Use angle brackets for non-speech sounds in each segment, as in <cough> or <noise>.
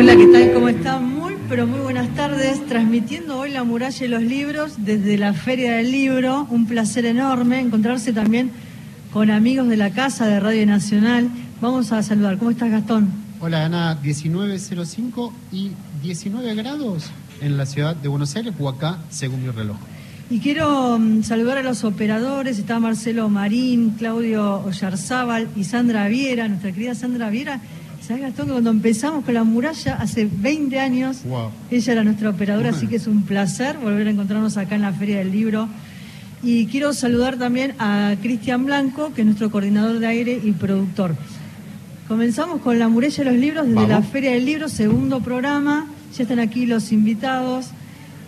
Hola, ¿qué tal? ¿Cómo están? Muy, pero muy buenas tardes. Transmitiendo hoy la muralla y los libros desde la Feria del Libro. Un placer enorme encontrarse también con amigos de la casa de Radio Nacional. Vamos a saludar. ¿Cómo estás, Gastón? Hola, Ana. 19.05 y 19 grados en la ciudad de Buenos Aires o acá, según mi reloj. Y quiero mm, saludar a los operadores. Está Marcelo Marín, Claudio Ollarzábal y Sandra Viera, nuestra querida Sandra Viera ¿Sabes, Gastón, que cuando empezamos con la muralla hace 20 años, ella era nuestra operadora, así que es un placer volver a encontrarnos acá en la Feria del Libro. Y quiero saludar también a Cristian Blanco, que es nuestro coordinador de aire y productor. Comenzamos con la muralla de los libros desde la Feria del Libro, segundo programa. Ya están aquí los invitados.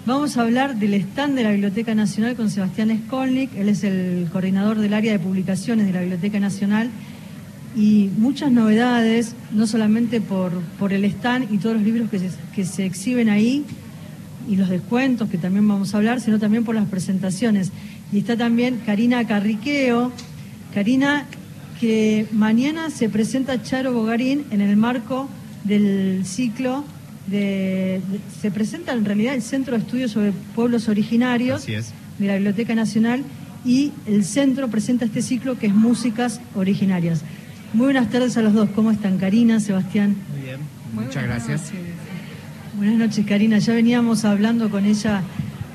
Vamos a hablar del stand de la Biblioteca Nacional con Sebastián Skolnik. Él es el coordinador del área de publicaciones de la Biblioteca Nacional y muchas novedades, no solamente por, por el stand y todos los libros que se, que se exhiben ahí y los descuentos que también vamos a hablar, sino también por las presentaciones. Y está también Karina Carriqueo. Karina, que mañana se presenta Charo Bogarín en el marco del ciclo de, se presenta en realidad el Centro de Estudios sobre Pueblos Originarios de la Biblioteca Nacional y el centro presenta este ciclo que es Músicas Originarias. Muy buenas tardes a los dos. ¿Cómo están, Karina, Sebastián? Muy bien, muchas gracias. Buenas noches, Karina. Ya veníamos hablando con ella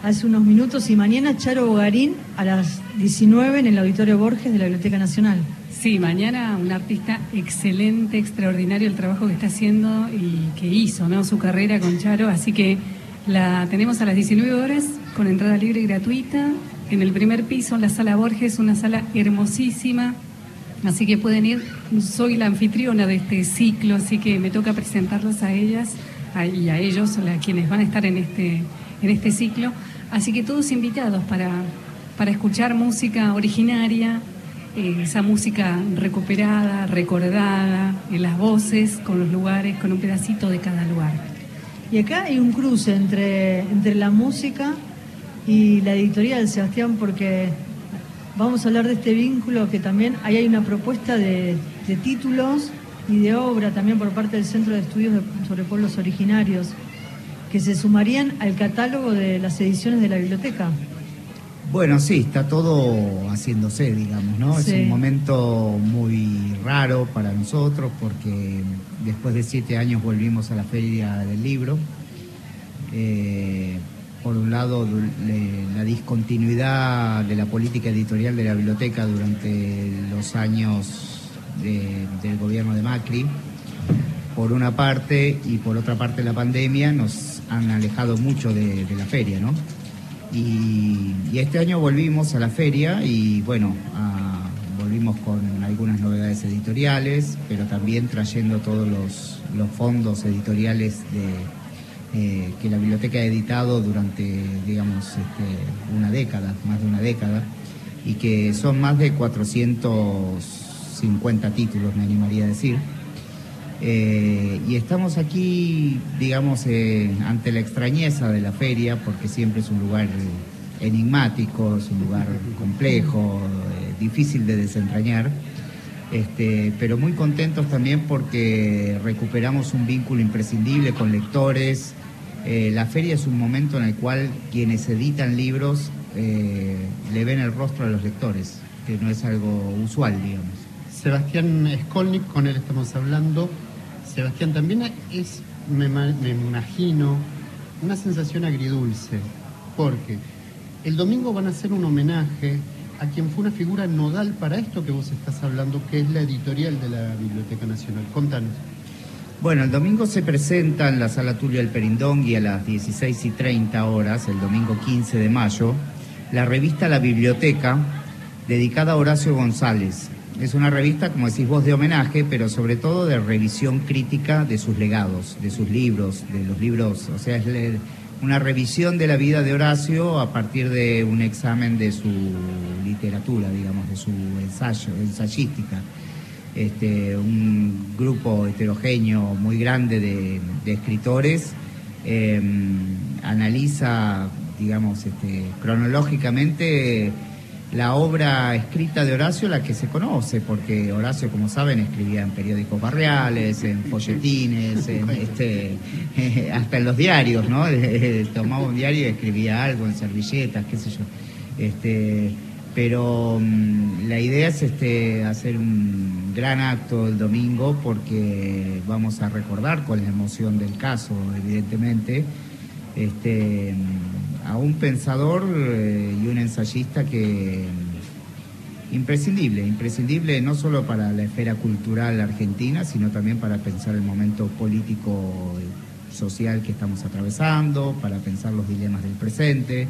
hace unos minutos y mañana Charo Bogarín a las 19 en el Auditorio Borges de la Biblioteca Nacional. Sí, mañana un artista excelente, extraordinario el trabajo que está haciendo y que hizo, ¿no? Su carrera con Charo, así que la tenemos a las 19 horas con entrada libre y gratuita en el primer piso, en la sala Borges, una sala hermosísima, Así que pueden ir, soy la anfitriona de este ciclo, así que me toca presentarlos a ellas y a ellos, a quienes van a estar en este, en este ciclo. Así que todos invitados para, para escuchar música originaria, eh, esa música recuperada, recordada, en las voces, con los lugares, con un pedacito de cada lugar. Y acá hay un cruce entre, entre la música y la editorial, Sebastián, porque vamos a hablar de este vínculo que también ahí hay una propuesta de, títulos y de obra también por parte del Centro de Estudios sobre Pueblos Originarios que se sumarían al catálogo de las ediciones de la biblioteca. Bueno, sí, está todo haciéndose, digamos, ¿no? Es un momento muy raro para nosotros porque después de siete años volvimos a la Feria del Libro. Eh, por un lado, la discontinuidad de la política editorial de la biblioteca durante los años del gobierno de Macri, por una parte, y por otra parte la pandemia nos han alejado mucho de, la feria, ¿no? Y, este año volvimos a la feria y bueno, volvimos con algunas novedades editoriales, pero también trayendo todos los fondos editoriales de eh, que la biblioteca ha editado durante, digamos, este, una década, más de una década, y que son más de 450 títulos, me animaría a decir. Eh, y estamos aquí, digamos, eh, ante la extrañeza de la feria, porque siempre es un lugar enigmático, es un lugar complejo, difícil de desentrañar. Este, pero muy contentos también porque recuperamos un vínculo imprescindible con lectores. Eh, la feria es un momento en el cual quienes editan libros eh, le ven el rostro a los lectores, que no es algo usual, digamos. Sebastián Skolnik, con él estamos hablando. Sebastián, también es, me, me imagino, una sensación agridulce, porque el domingo van a hacer un homenaje a quien fue una figura nodal para esto que vos estás hablando, que es la editorial de la Biblioteca Nacional. Contanos. Bueno, el domingo se presenta en la Sala Tulio del Perindón y a las 16 y 30 horas, el domingo 15 de mayo, la revista La Biblioteca, dedicada a Horacio González. Es una revista, como decís vos, de homenaje, pero sobre todo de revisión crítica de sus legados, de sus libros, de los libros, o sea, es una revisión de la vida de Horacio a partir de un examen de su literatura, digamos, de su ensayo, ensayística. Este, un grupo heterogéneo muy grande de, escritores em, analiza, digamos, este, cronológicamente la obra escrita de Horacio la que se conoce, porque Horacio, como saben, escribía en periódicos barriales, en folletines, en, <laughs> este, <laughs> hasta en los diarios, ¿no? <laughs> Tomaba un diario y escribía algo en servilletas, qué sé yo. Este, pero mm, la idea es este, hacer un gran acto el domingo porque vamos a recordar con la emoción del caso, evidentemente, este, a un pensador eh, y un ensayista que imprescindible, imprescindible no solo para la esfera cultural argentina, sino también para pensar el momento político social que estamos atravesando, para pensar los dilemas del presente,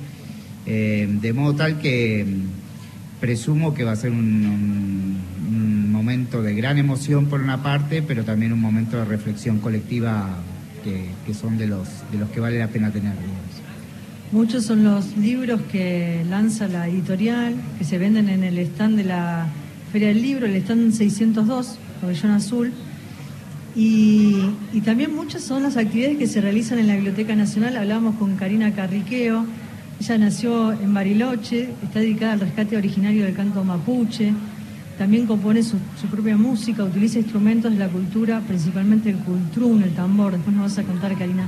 eh, de modo tal que mm, presumo que va a ser un, momento de gran emoción por una parte, pero también un momento de reflexión colectiva que, son de los, de los que vale la pena tener. Muchos son los libros que lanza la editorial, que se venden en el stand de la Feria del Libro, el stand 602, Pabellón Azul. Y, también muchas son las actividades que se realizan en la Biblioteca Nacional. Hablamos con Karina Carriqueo. Ella nació en Bariloche, está dedicada al rescate originario del canto mapuche. También compone su, su, propia música, utiliza instrumentos de la cultura, principalmente el cultrún, el tambor. Después nos vas a contar, Karina,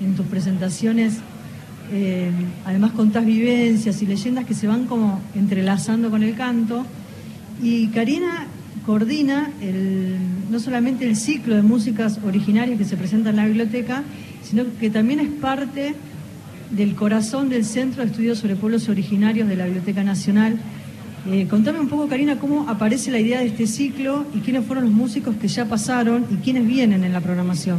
en tus presentaciones eh, además contás vivencias y leyendas que se van como entrelazando con el canto. Y Karina coordina no solamente el ciclo de músicas originarias que se presenta en la biblioteca, sino que también es parte del corazón del Centro de Estudios sobre Pueblos Originarios de la Biblioteca Nacional. Eh, contame un poco, Karina, cómo aparece la idea de este ciclo y quiénes fueron los músicos que ya pasaron y quiénes vienen en la programación.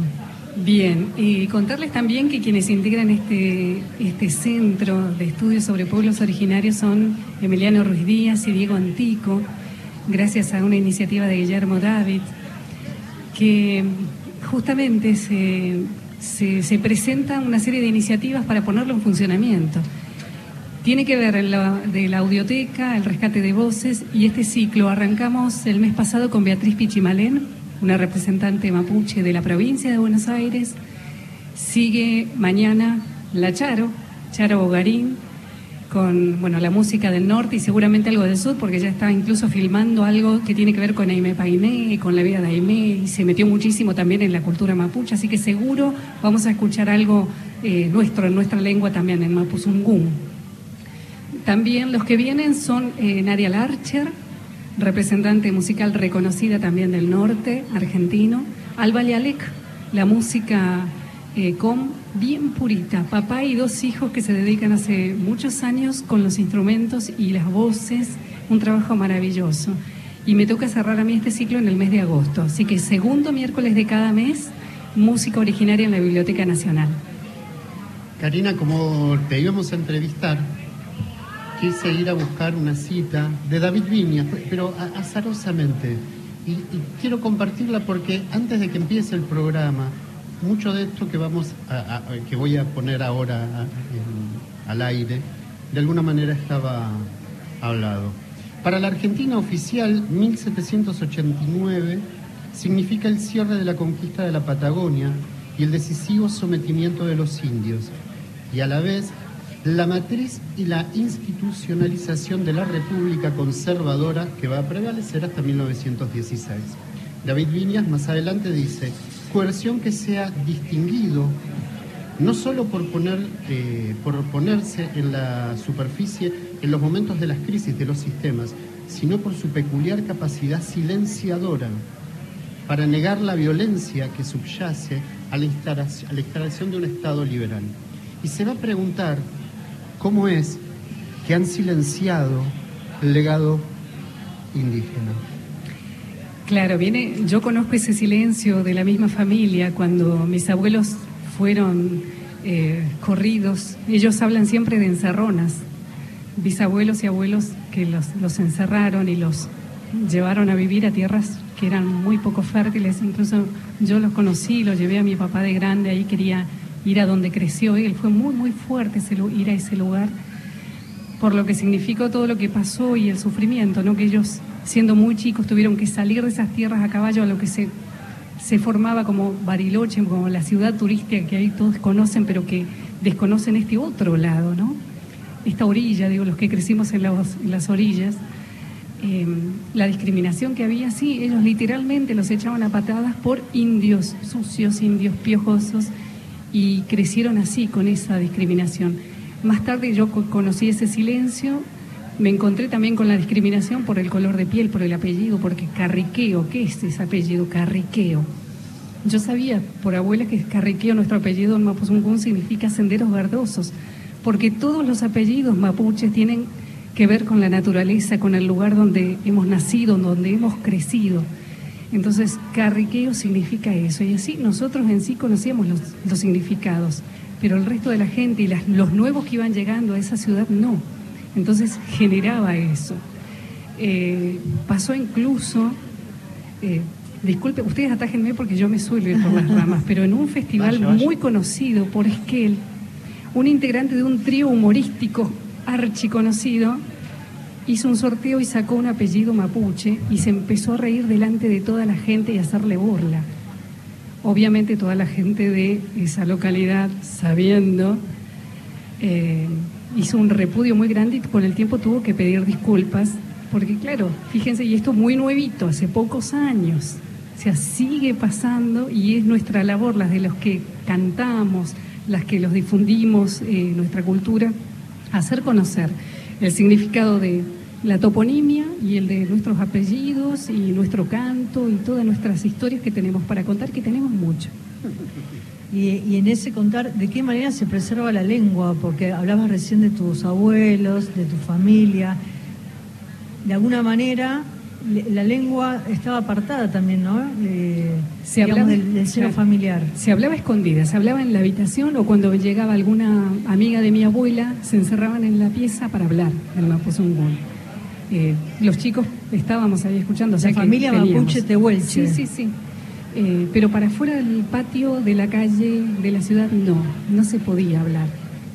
Bien, y contarles también que quienes integran este, este centro de estudios sobre pueblos originarios son Emiliano Ruiz Díaz y Diego Antico, gracias a una iniciativa de Guillermo David, que justamente se, se, se presentan una serie de iniciativas para ponerlo en funcionamiento. Tiene que ver la, de la audioteca, el rescate de voces y este ciclo arrancamos el mes pasado con Beatriz Pichimalén, una representante mapuche de la provincia de Buenos Aires. Sigue mañana la Charo, Charo Bogarín, con bueno, la música del norte y seguramente algo del sur, porque ya está incluso filmando algo que tiene que ver con Aime Painé, con la vida de Aime, y se metió muchísimo también en la cultura mapuche, así que seguro vamos a escuchar algo eh, nuestro, en nuestra lengua también, en Mapuzungún. También los que vienen son eh, Nadia Larcher, representante musical reconocida también del norte argentino, Alba Lealec, la música eh, con bien purita, papá y dos hijos que se dedican hace muchos años con los instrumentos y las voces, un trabajo maravilloso. Y me toca cerrar a mí este ciclo en el mes de agosto, así que segundo miércoles de cada mes, música originaria en la Biblioteca Nacional. Karina, como te íbamos a entrevistar, quise ir a buscar una cita de David Viñas, pero azarosamente. Y, quiero compartirla porque antes de que empiece el programa, mucho de esto que vamos que voy a poner ahora al aire, de alguna manera estaba hablado. Para la Argentina oficial, 1789 significa el cierre de la conquista de la Patagonia y el decisivo sometimiento de los indios, y a la vez la matriz y la institucionalización de la República conservadora que va a prevalecer hasta 1916. David Viñas más adelante dice, coerción que sea distinguido no solo por, poner, eh, por ponerse en la superficie en los momentos de las crisis de los sistemas, sino por su peculiar capacidad silenciadora para negar la violencia que subyace a la instalación de un Estado liberal. Y se va a preguntar cómo es que han silenciado el legado indígena. Claro, viene, yo conozco ese silencio de la misma familia cuando mis abuelos fueron eh, corridos. Ellos hablan siempre de encerronas, bisabuelos y abuelos que los, los encerraron y los llevaron a vivir a tierras que eran muy poco fértiles. Incluso yo los conocí, los llevé a mi papá de grande, ahí quería ir a donde creció él. Fue muy, muy fuerte ir a ese lugar por lo que significó todo lo que pasó y el sufrimiento, ¿no? que ellos, siendo muy chicos, tuvieron que salir de esas tierras a caballo a lo que se, se formaba como Bariloche, como la ciudad turística que ahí todos conocen, pero que desconocen este otro lado. ¿no? esta orilla, digo, los que crecimos en, las orillas, em, la discriminación que había, sí, ellos literalmente los echaban a patadas por indios sucios, indios piojosos, y crecieron así con esa discriminación. Más tarde yo conocí ese silencio, me encontré también con la discriminación por el color de piel, por el apellido, porque Carriqueo, ¿qué es ese apellido? Carriqueo. Yo sabía por abuela que Carriqueo, nuestro apellido en Mapuzungún, significa senderos verdosos, porque todos los apellidos mapuches tienen que ver con la naturaleza, con el lugar donde hemos nacido, donde hemos crecido. Entonces, carriqueo significa eso. Y así nosotros en sí conocíamos los, significados, pero el resto de la gente y los nuevos que iban llegando a esa ciudad no. Entonces generaba eso. Eh, pasó incluso, eh, disculpe, ustedes atájenme porque yo me suelo ir por las <laughs> ramas, pero en un festival muy conocido por Esquel, un integrante de un trío humorístico archiconocido hizo un sorteo y sacó un apellido mapuche y se empezó a reír delante de toda la gente y a hacerle burla. Obviamente toda la gente de esa localidad, sabiendo, eh, hizo un repudio muy grande y con el tiempo tuvo que pedir disculpas, porque claro, fíjense, y esto es muy nuevito, hace pocos años, o sea, sigue pasando y es nuestra labor, las de los que cantamos, las que los difundimos, eh, nuestra cultura, hacer conocer el significado de la toponimia y el de nuestros apellidos y nuestro canto y todas nuestras historias que tenemos para contar, que tenemos mucho. Y, en ese contar, ¿de qué manera se preserva la lengua? Porque hablabas recién de tus abuelos, de tu familia. De alguna manera, la lengua estaba apartada también, ¿no? se hablaba del, seno familiar. Se hablaba escondida, se hablaba en la habitación o cuando llegaba alguna amiga de mi abuela, se encerraban en la pieza para hablar el Mapuzungún. Eh, los chicos estábamos ahí escuchando. La familia Mapuche Tehuelche. Sí, sí, sí. Eh, pero para fuera del patio de la calle de la ciudad no, no se podía hablar,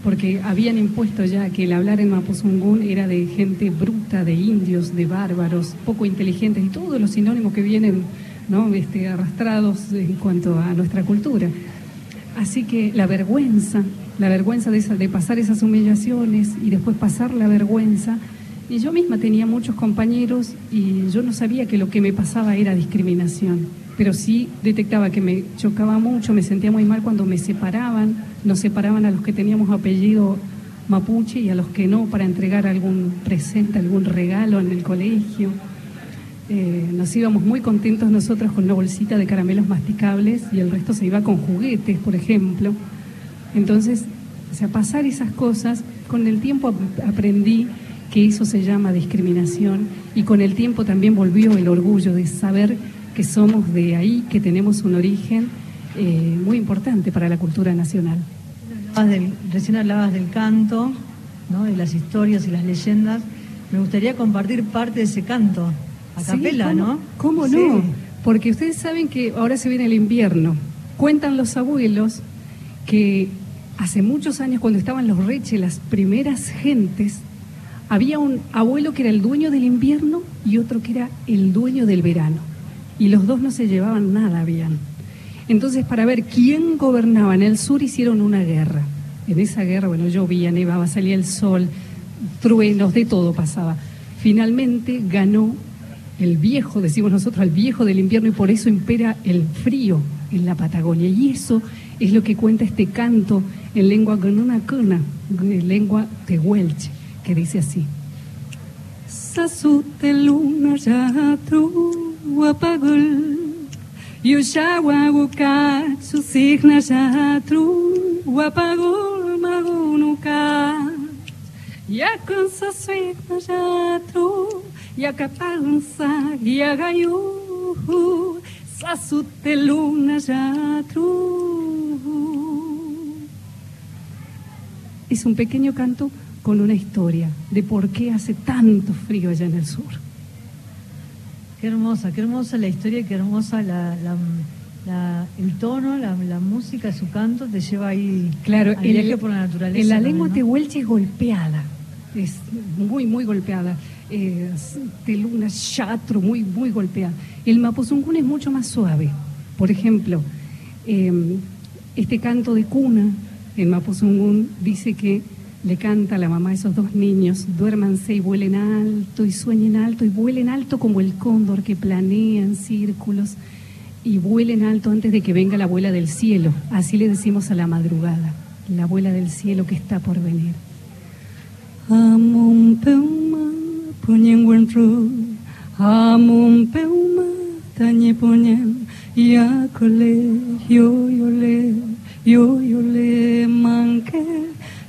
porque habían impuesto ya que el hablar en Mapuzungún era de gente bruta, de indios, de bárbaros, poco inteligentes y todos los sinónimos que vienen ¿no? este, arrastrados en cuanto a nuestra cultura. Así que la vergüenza, la vergüenza de, de pasar esas humillaciones y después pasar la vergüenza, y yo misma tenía muchos compañeros y yo no sabía que lo que me pasaba era discriminación, pero sí detectaba que me chocaba mucho, me sentía muy mal cuando me separaban, nos separaban a los que teníamos apellido mapuche y a los que no para entregar algún presente, algún regalo en el colegio. Eh, nos íbamos muy contentos nosotros con una bolsita de caramelos masticables y el resto se iba con juguetes, por ejemplo. Entonces, o sea, pasar esas cosas, con el tiempo aprendí que eso se llama discriminación y con el tiempo también volvió el orgullo de saber que somos de ahí, que tenemos un origen eh, muy importante para la cultura nacional. recién hablabas del canto, ¿no? de las historias y las leyendas. Me gustaría compartir parte de ese canto, a capela, ¿no? ¿Cómo no? Porque ustedes saben que ahora se viene el invierno. Cuentan los abuelos que hace muchos años, cuando estaban los reches, las primeras gentes, había un abuelo que era el dueño del invierno y otro que era el dueño del verano. Y los dos no se llevaban nada bien. Entonces, para ver quién gobernaba en el sur, hicieron una guerra. En esa guerra, bueno, llovía, nevaba, salía el sol, truenos, de todo pasaba. Finalmente ganó el viejo, decimos nosotros, el viejo del invierno, y por eso impera el frío en la Patagonia. Y eso es lo que cuenta este canto en lengua con una cuna, en lengua tehuelche que dice así. Sasute luna ya Yushawa wuka susigna ya tru apagul magunuka Yakun saswigna ya tru Yakapansa yagayu Sasute luna ya tru Es un pequeño canto con una historia de por qué hace tanto frío allá en el sur. Qué hermosa, qué hermosa la historia, qué hermosa la, el tono, la, música, su canto te lleva ahí claro, el, viaje por la naturaleza. En la lengua tehuelche es golpeada, es muy, muy golpeada. Es de luna, chatro, muy, muy golpeada. El mapuzungún es mucho más suave. Por ejemplo, em, este canto de cuna, en mapuzungún, dice que le canta a la mamá a esos dos niños, duérmanse y vuelen alto y sueñen alto y vuelen alto como el cóndor que planea en círculos y vuelen alto antes de que venga la abuela del cielo. Así le decimos a la madrugada, la abuela del cielo que está por venir.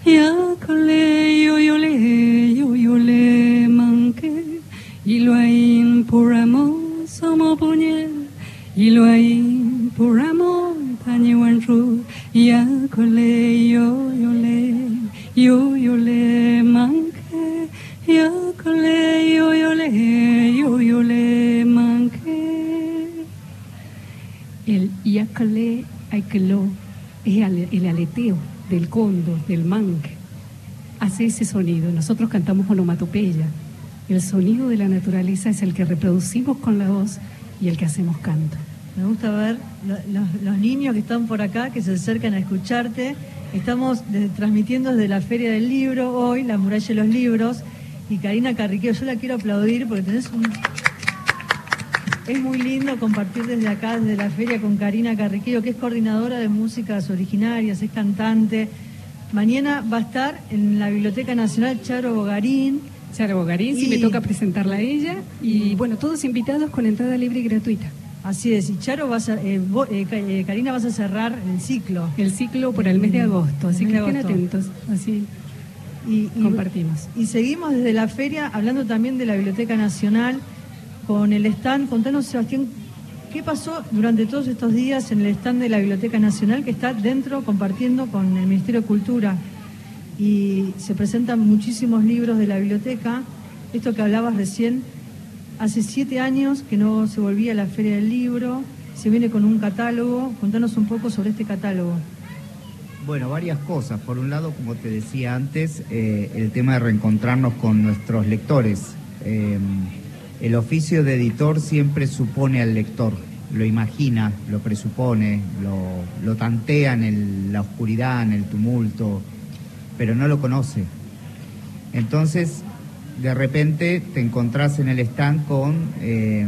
Amum peuma, puñen amum peuma, tañe puñen, ya cole, yo yo le, yo yo le manque, ya cole, yo yo le, yo yo le manque, y lo hay por amor. Y lo hay por amor tañe wanru ya cole yo yo le yo yo le manque ya cole yo yo le yo yo le manque el yakale lo es el aleteo del cóndor, del manque. Hace ese sonido. Nosotros cantamos onomatopeya. El sonido de la naturaleza es el que reproducimos con la voz y el que hacemos canto. Me gusta ver los, niños que están por acá, que se acercan a escucharte. Estamos transmitiendo desde la Feria del Libro hoy, la muralla de los libros. Y Karina Carriqueo, yo la quiero aplaudir porque tenés un... Es muy lindo compartir desde acá, desde la feria, con Karina Carriqueo, que es coordinadora de músicas originarias, es cantante. Mañana va a estar en la Biblioteca Nacional Charo Bogarín, Charo Bogarín, si me toca presentarla a ella. Y bueno, todos invitados con entrada libre y gratuita. Así es, y Charo, vas a, eh, eh, eh, Karina, vas a cerrar el ciclo. El ciclo por el mes de agosto, así que estén atentos, así y, compartimos. Y seguimos desde la feria hablando también de la Biblioteca Nacional con el stand. Contanos, Sebastián, ¿qué pasó durante todos estos días en el stand de la Biblioteca Nacional que está dentro compartiendo con el Ministerio de Cultura? y se presentan muchísimos libros de la biblioteca. Esto que hablabas recién, hace siete años que no se volvía la Feria del Libro, se viene con un catálogo. Contanos un poco sobre este catálogo. Bueno, varias cosas. Por un lado, como te decía antes, eh, el tema de reencontrarnos con nuestros lectores. Eh, el oficio de editor siempre supone al lector, lo imagina, lo presupone, lo, tantea en la oscuridad, en el tumulto, pero no lo conoce. Entonces, de repente te encontrás en el stand con, eh,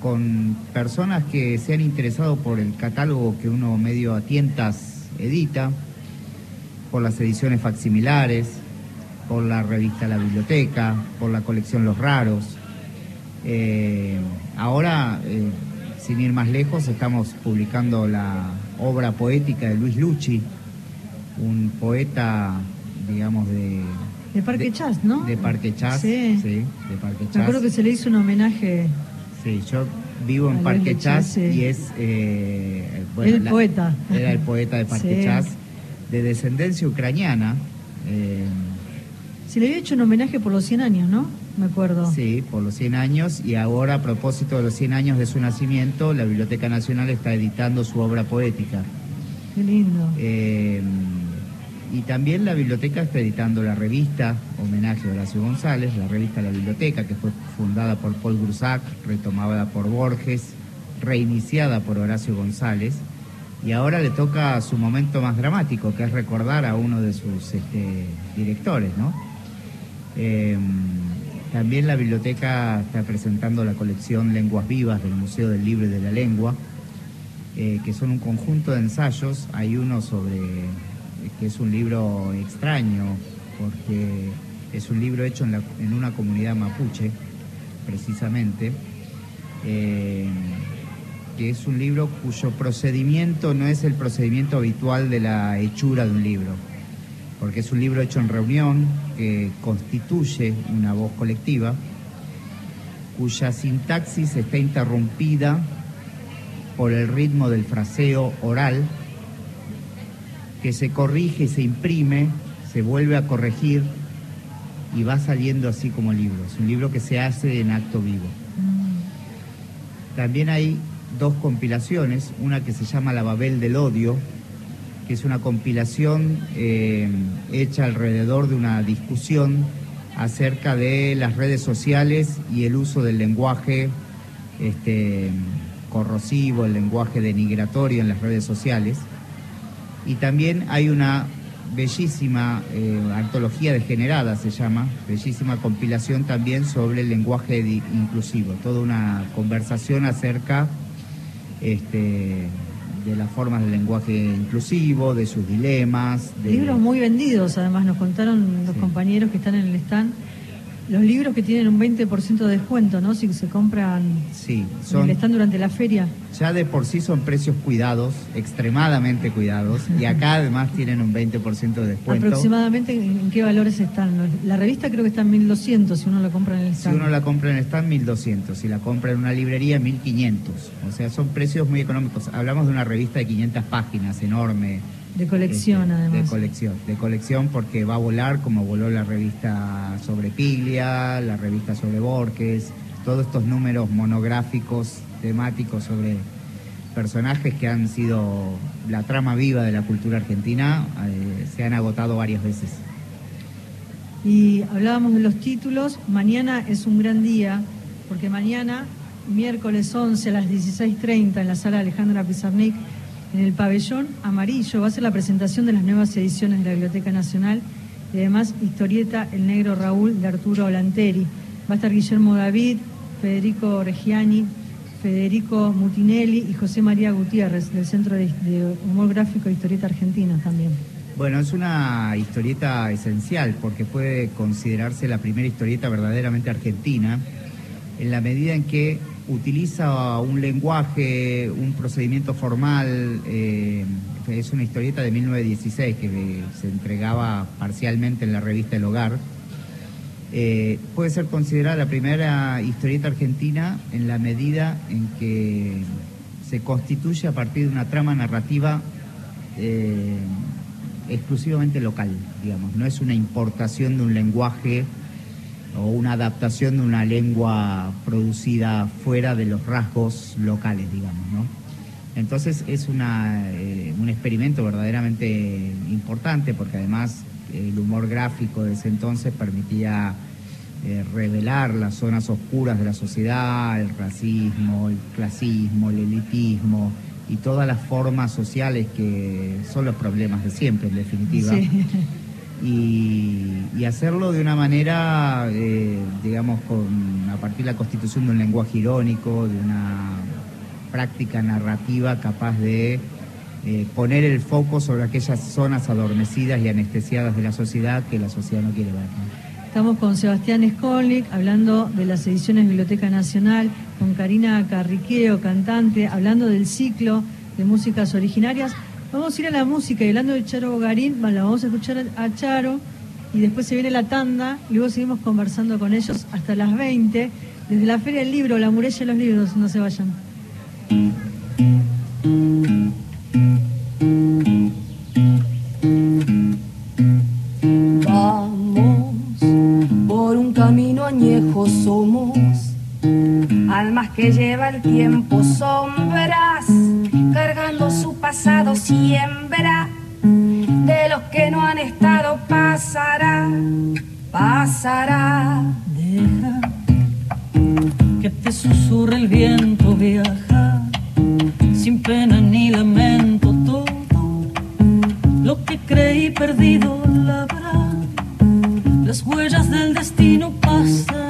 con personas que se han interesado por el catálogo que uno medio a tientas edita, por las ediciones facsimilares, por la revista La Biblioteca, por la colección Los Raros. Eh, ahora, eh, sin ir más lejos, estamos publicando la obra poética de Luis Lucci, un poeta, digamos, de... De Parque Chas, ¿no? De Parque Chas, sí. de Parque Chas. Me acuerdo que se le hizo un homenaje. Sí, yo vivo en Parque Chas, y es... Eh, el poeta. Era el poeta de Parque Chas, de descendencia ucraniana. Se le había hecho un homenaje por los 100 años, ¿no? Me acuerdo. Sí, por los 100 años y ahora a propósito de los 100 años de su nacimiento, la Biblioteca Nacional está editando su obra poética. Qué lindo. Eh, y también la biblioteca está editando la revista Homenaje a Horacio González, la revista La Biblioteca, que fue fundada por Paul Grusac, retomada por Borges, reiniciada por Horacio González, y ahora le toca su momento más dramático, que es recordar a uno de sus este, directores, ¿no? Em, también la biblioteca está presentando la colección Lenguas Vivas del Museo del Libro y de la Lengua, eh, que son un conjunto de ensayos. Hay uno sobre que es un libro extraño, porque es un libro hecho en, una comunidad mapuche, precisamente, eh, que es un libro cuyo procedimiento no es el procedimiento habitual de la hechura de un libro, porque es un libro hecho en reunión que constituye una voz colectiva, cuya sintaxis está interrumpida por el ritmo del fraseo oral, que se corrige, se imprime, se vuelve a corregir y va saliendo así como libro. Es un libro que se hace en acto vivo. También hay dos compilaciones, una que se llama La Babel del Odio, que es una compilación eh, hecha alrededor de una discusión acerca de las redes sociales y el uso del lenguaje este, corrosivo, el lenguaje denigratorio en las redes sociales. Y también hay una bellísima eh, antología degenerada, se llama, bellísima compilación también sobre el lenguaje inclusivo, toda una conversación acerca este, de las formas del lenguaje inclusivo, de sus dilemas. Libros muy vendidos, además nos contaron los compañeros que están en el stand los libros que tienen un 20% de descuento, ¿no? Si se compran sí, son, están durante la feria. Ya de por sí son precios cuidados, extremadamente cuidados, y acá además tienen un 20% de descuento. ¿Aproximadamente en qué valores están? La revista creo que está en 1200 si uno la compra en el stand. Si uno la compra en el stand, 1200. Si la compra en una librería, 1500. O sea, son precios muy económicos. Hablamos de una revista de 500 páginas, enorme de colección, este, además. De colección, de colección porque va a volar como voló la revista sobre Piglia, la revista sobre Borges, todos estos números monográficos, temáticos sobre personajes que han sido la trama viva de la cultura argentina, eh, se han agotado varias veces. Y hablábamos de los títulos, mañana es un gran día, porque mañana, miércoles 11 a las 16.30 en la sala Alejandra Pizarnik, en el pabellón amarillo va a ser la presentación de las nuevas ediciones de la Biblioteca Nacional y además historieta El Negro Raúl de Arturo Olanteri. Va a estar Guillermo David, Federico Reggiani, Federico Mutinelli y José María Gutiérrez del Centro de, Humor Gráfico e Historieta Argentina también. Bueno, es una historieta esencial porque puede considerarse la primera historieta verdaderamente argentina en la medida en que utiliza un lenguaje, un procedimiento formal, eh, es una historieta de 1916 que se entregaba parcialmente en la revista El Hogar. Eh, puede ser considerada la primera historieta argentina en la medida en que se constituye a partir de una trama narrativa eh, exclusivamente local, digamos, no es una importación de un lenguaje o una adaptación de una lengua producida fuera de los rasgos locales, digamos, ¿no? Entonces es una, eh, un experimento verdaderamente importante porque además el humor gráfico de ese entonces permitía eh, revelar las zonas oscuras de la sociedad, el racismo, el clasismo, el elitismo y todas las formas sociales que son los problemas de siempre, en definitiva. Y, hacerlo de una manera, eh, digamos, a partir de la constitución de un lenguaje irónico, de una práctica narrativa capaz de eh, poner el foco sobre aquellas zonas adormecidas y anestesiadas de la sociedad que la sociedad no quiere ver. Estamos con Sebastián Skolnik hablando de las ediciones Biblioteca Nacional, con Karina Carriqueo, cantante, hablando del ciclo de músicas originarias. Vamos a ir a la música y hablando de Charo Bogarín, la vamos a escuchar a Charo y después se viene la tanda y luego seguimos conversando con ellos hasta las 20 desde la Feria del Libro, la muralla de los libros, no se vayan. Vamos por un camino añejo somos, almas que lleva el tiempo sombras cargando su pasado siembra. De los que no han estado pasará, pasará. Deja que te susurre el viento, viaja sin pena ni lamento todo. Lo que creí perdido la habrá, las huellas del destino pasarán,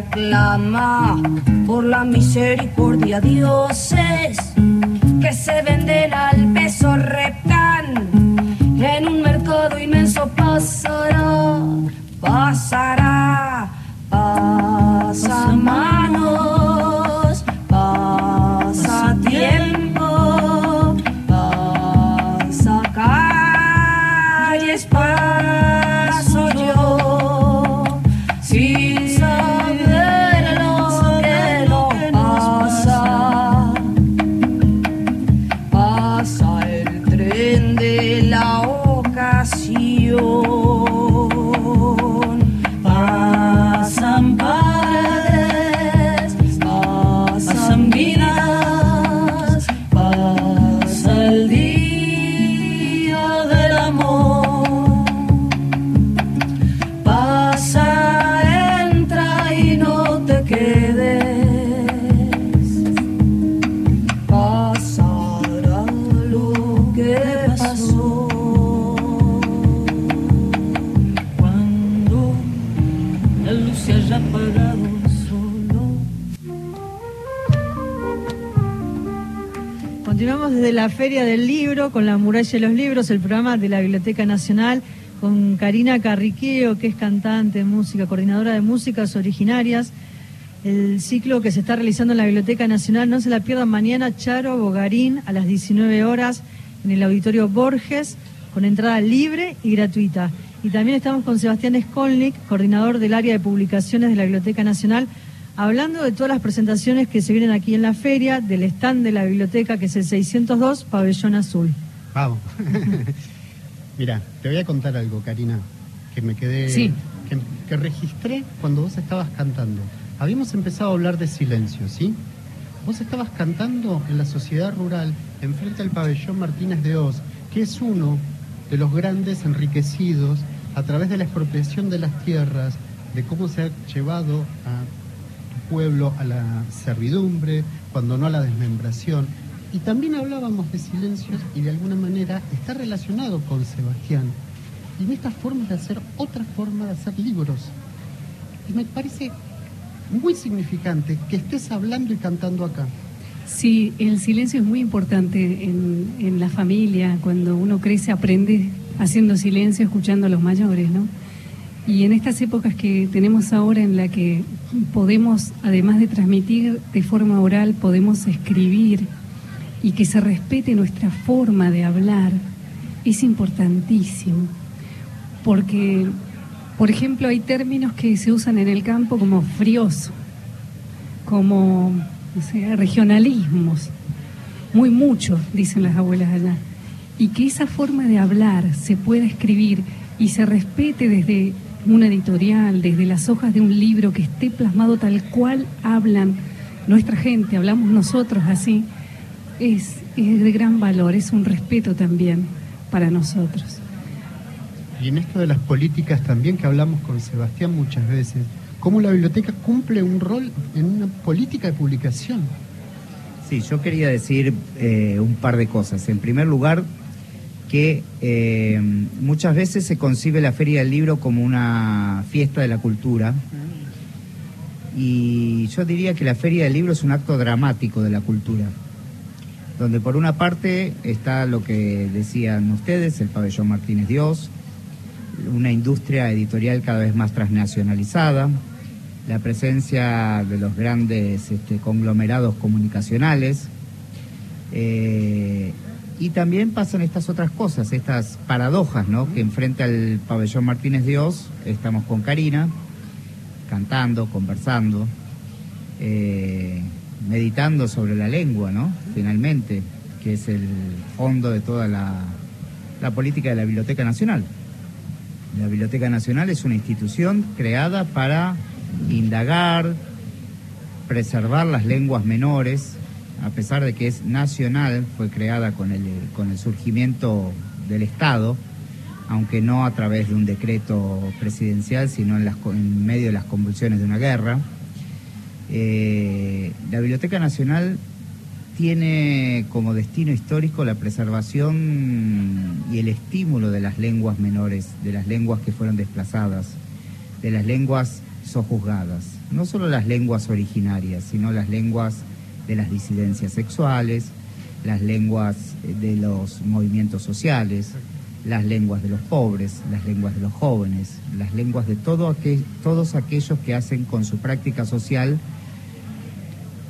reclama por la misericordia dioses que se venden al Feria del Libro con la Muralla de los Libros, el programa de la Biblioteca Nacional, con Karina Carriqueo, que es cantante, música, coordinadora de músicas originarias. El ciclo que se está realizando en la Biblioteca Nacional, no se la pierdan mañana, Charo Bogarín, a las 19 horas, en el Auditorio Borges, con entrada libre y gratuita. Y también estamos con Sebastián Skolnik, coordinador del área de publicaciones de la Biblioteca Nacional, hablando de todas las presentaciones que se vienen aquí en la feria, del stand de la biblioteca, que es el 602, Pabellón Azul. Vamos. <laughs> Mira, te voy a contar algo, Karina, que me quedé. Sí. Que, que registré cuando vos estabas cantando. Habíamos empezado a hablar de silencio, ¿sí? Vos estabas cantando en la sociedad rural, enfrente al pabellón Martínez de Oz, que es uno de los grandes enriquecidos a través de la expropiación de las tierras, de cómo se ha llevado a pueblo a la servidumbre, cuando no a la desmembración. Y también hablábamos de silencios y de alguna manera está relacionado con Sebastián. Y en esta forma de hacer otra forma de hacer libros. Y me parece muy significante que estés hablando y cantando acá. Sí, el silencio es muy importante en, en la familia. Cuando uno crece, aprende haciendo silencio, escuchando a los mayores, ¿no? Y en estas épocas que tenemos ahora en la que podemos, además de transmitir de forma oral, podemos escribir y que se respete nuestra forma de hablar, es importantísimo. Porque, por ejemplo, hay términos que se usan en el campo como frioso, como regionalismos, muy muchos, dicen las abuelas allá. Y que esa forma de hablar se pueda escribir y se respete desde una editorial, desde las hojas de un libro que esté plasmado tal cual hablan nuestra gente, hablamos nosotros así, es, es de gran valor, es un respeto también para nosotros. Y en esto de las políticas también que hablamos con Sebastián muchas veces, cómo la biblioteca cumple un rol en una política de publicación. Sí, yo quería decir eh, un par de cosas. En primer lugar, que eh, muchas veces se concibe la Feria del Libro como una fiesta de la cultura. Y yo diría que la Feria del Libro es un acto dramático de la cultura, donde por una parte está lo que decían ustedes, el pabellón Martínez Dios, una industria editorial cada vez más transnacionalizada, la presencia de los grandes este, conglomerados comunicacionales, eh, y también pasan estas otras cosas, estas paradojas, ¿no? Que enfrente al pabellón Martínez Dios estamos con Karina, cantando, conversando, eh, meditando sobre la lengua, ¿no? Finalmente, que es el fondo de toda la, la política de la Biblioteca Nacional. La Biblioteca Nacional es una institución creada para indagar, preservar las lenguas menores, a pesar de que es nacional, fue creada con el, con el surgimiento del Estado, aunque no a través de un decreto presidencial, sino en, las, en medio de las convulsiones de una guerra. Eh, la Biblioteca Nacional tiene como destino histórico la preservación y el estímulo de las lenguas menores, de las lenguas que fueron desplazadas, de las lenguas sojuzgadas. No solo las lenguas originarias, sino las lenguas de las disidencias sexuales, las lenguas de los movimientos sociales, las lenguas de los pobres, las lenguas de los jóvenes, las lenguas de todo todos aquellos que hacen con su práctica social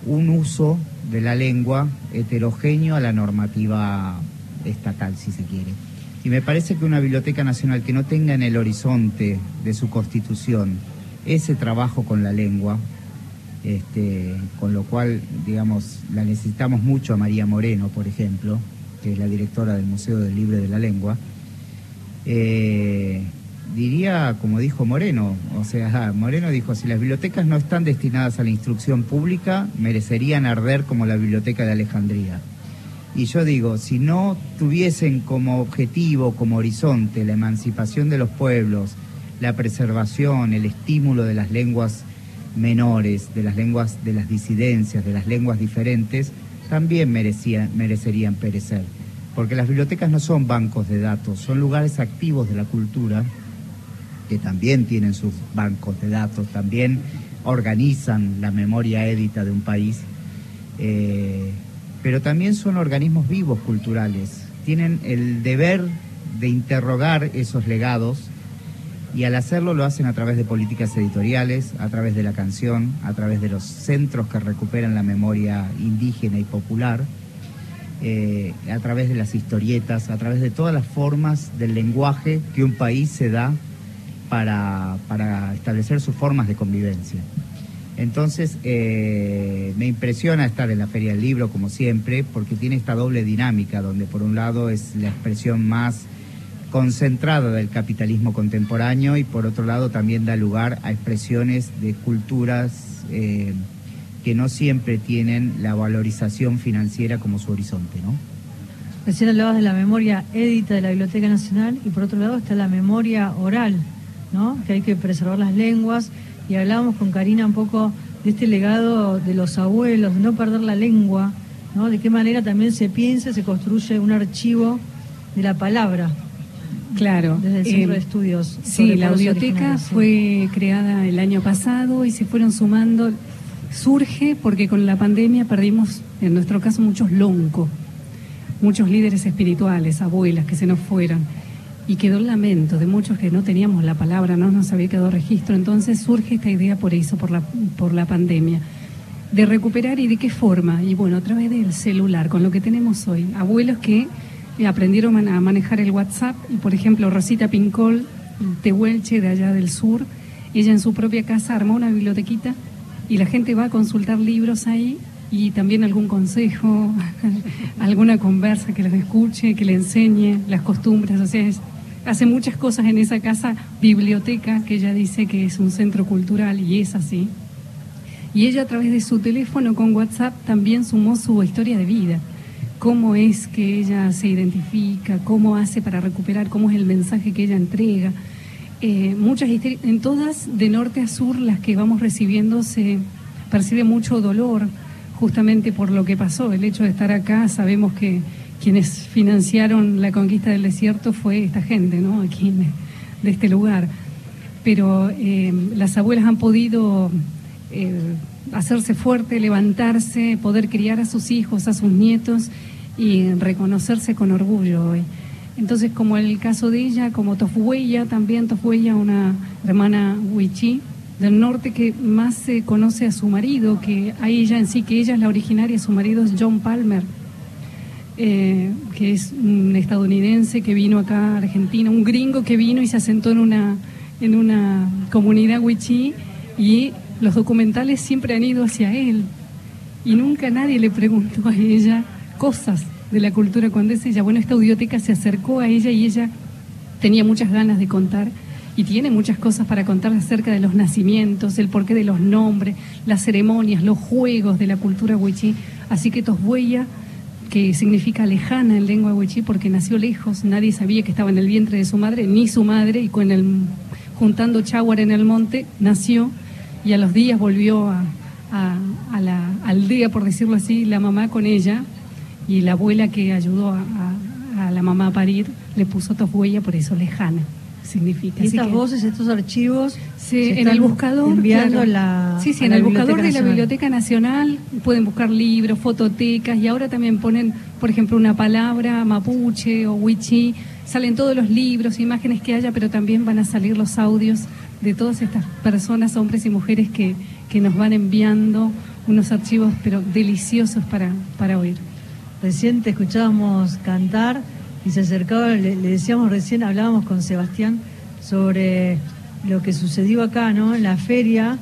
un uso de la lengua heterogéneo a la normativa estatal, si se quiere. Y me parece que una Biblioteca Nacional que no tenga en el horizonte de su constitución ese trabajo con la lengua, este, con lo cual, digamos, la necesitamos mucho a María Moreno, por ejemplo, que es la directora del Museo del Libre de la Lengua, eh, diría, como dijo Moreno, o sea, <laughs> Moreno dijo, si las bibliotecas no están destinadas a la instrucción pública, merecerían arder como la Biblioteca de Alejandría. Y yo digo, si no tuviesen como objetivo, como horizonte, la emancipación de los pueblos, la preservación, el estímulo de las lenguas menores, de las lenguas de las disidencias, de las lenguas diferentes, también merecerían perecer. Porque las bibliotecas no son bancos de datos, son lugares activos de la cultura que también tienen sus bancos de datos, también organizan la memoria édita de un país. Eh, pero también son organismos vivos culturales. Tienen el deber de interrogar esos legados y al hacerlo lo hacen a través de políticas editoriales, a través de la canción, a través de los centros que recuperan la memoria indígena y popular, eh, a través de las historietas, a través de todas las formas del lenguaje que un país se da para, para establecer sus formas de convivencia. Entonces, eh, me impresiona estar en la Feria del Libro, como siempre, porque tiene esta doble dinámica, donde por un lado es la expresión más concentrada del capitalismo contemporáneo y por otro lado también da lugar a expresiones de culturas eh, que no siempre tienen la valorización financiera como su horizonte, ¿no? Recién hablabas de la memoria édita de la Biblioteca Nacional y por otro lado está la memoria oral, ¿no? Que hay que preservar las lenguas y hablábamos con Karina un poco de este legado de los abuelos, de no perder la lengua, ¿no? De qué manera también se piensa, se construye un archivo de la palabra. Claro. Desde el Centro de eh, Estudios. Sí, la biblioteca fue creada el año pasado y se fueron sumando. Surge porque con la pandemia perdimos, en nuestro caso, muchos loncos, muchos líderes espirituales, abuelas que se nos fueron y quedó el lamento de muchos que no teníamos la palabra, no nos había quedado registro. Entonces surge esta idea por eso, por la, por la pandemia, de recuperar y de qué forma. Y bueno, a través del celular, con lo que tenemos hoy. Abuelos que aprendieron a manejar el WhatsApp y, por ejemplo, Rosita Pincol, Tehuelche, de allá del sur, ella en su propia casa armó una bibliotequita y la gente va a consultar libros ahí y también algún consejo, <laughs> alguna conversa que les escuche, que le enseñe las costumbres. O sea, hace muchas cosas en esa casa biblioteca que ella dice que es un centro cultural y es así. Y ella a través de su teléfono con WhatsApp también sumó su historia de vida, cómo es que ella se identifica, cómo hace para recuperar, cómo es el mensaje que ella entrega. Eh, muchas en todas de norte a sur las que vamos recibiendo se percibe mucho dolor justamente por lo que pasó, el hecho de estar acá, sabemos que quienes financiaron la conquista del desierto fue esta gente, ¿no? Aquí de este lugar. Pero eh, las abuelas han podido eh, hacerse fuerte, levantarse, poder criar a sus hijos, a sus nietos y reconocerse con orgullo hoy. Entonces, como el caso de ella, como Tofuella, también Tofuella, una hermana Huichí del norte que más se conoce a su marido, que a ella en sí, que ella es la originaria, su marido es John Palmer eh, que es un estadounidense que vino acá a Argentina, un gringo que vino y se asentó en una, en una comunidad wichí y los documentales siempre han ido hacia él. Y nunca nadie le preguntó a ella cosas de la cultura condesa. Ella, bueno, esta biblioteca se acercó a ella y ella tenía muchas ganas de contar y tiene muchas cosas para contar acerca de los nacimientos, el porqué de los nombres, las ceremonias, los juegos de la cultura wichí. Así que Tosbuella que significa lejana en lengua huichí porque nació lejos, nadie sabía que estaba en el vientre de su madre, ni su madre, y con el, juntando chaguar en el monte, nació y a los días volvió a, la aldea, por decirlo así, la mamá con ella, y la abuela que ayudó a, la mamá a parir le puso huella por eso lejana. significa. Y estas que- voces, estos archivos, Sí, se en el buscador. enviando claro. la, sí, sí, en el buscador de la. Biblioteca Nacional pueden buscar libros, fototecas y ahora también ponen, por ejemplo, una palabra mapuche o wichí. Salen todos los libros, imágenes que haya, pero también van a salir los audios de todas estas personas, hombres y mujeres que, que nos van enviando unos archivos, pero deliciosos para, para oír. Recién te escuchábamos cantar y se acercaba, le, decíamos recién, hablábamos con Sebastián sobre lo que sucedió acá, ¿no? En la feria,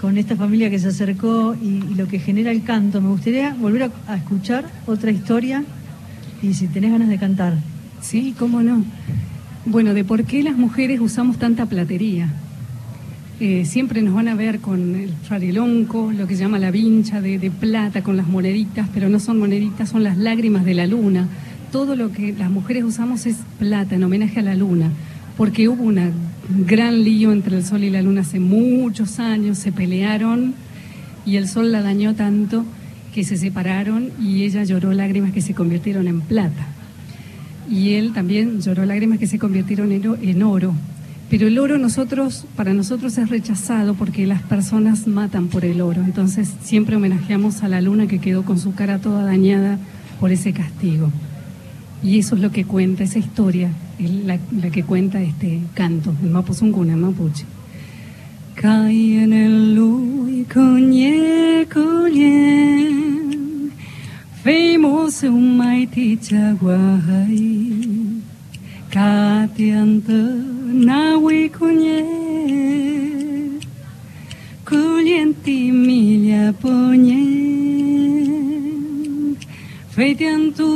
con esta familia que se acercó y, y lo que genera el canto. Me gustaría volver a, a escuchar otra historia y si tenés ganas de cantar. Sí, cómo no. Bueno, de por qué las mujeres usamos tanta platería. Eh, siempre nos van a ver con el farelonco, lo que se llama la vincha de, plata, con las moneditas, pero no son moneditas, son las lágrimas de la luna. Todo lo que las mujeres usamos es plata en homenaje a la luna, porque hubo un gran lío entre el sol y la luna hace muchos años, se pelearon y el sol la dañó tanto que se separaron y ella lloró lágrimas que se convirtieron en plata y él también lloró lágrimas que se convirtieron en oro. Pero el oro nosotros, para nosotros es rechazado porque las personas matan por el oro. Entonces siempre homenajeamos a la luna que quedó con su cara toda dañada por ese castigo. Y eso es lo que cuenta, esa historia, es la, que cuenta este canto, el Mapuzunguna, el mapuche. Caí en el lui cuñe cuñen, Famous un mai ti na Nahuicunye, Culienti milia poñe, Feitian tu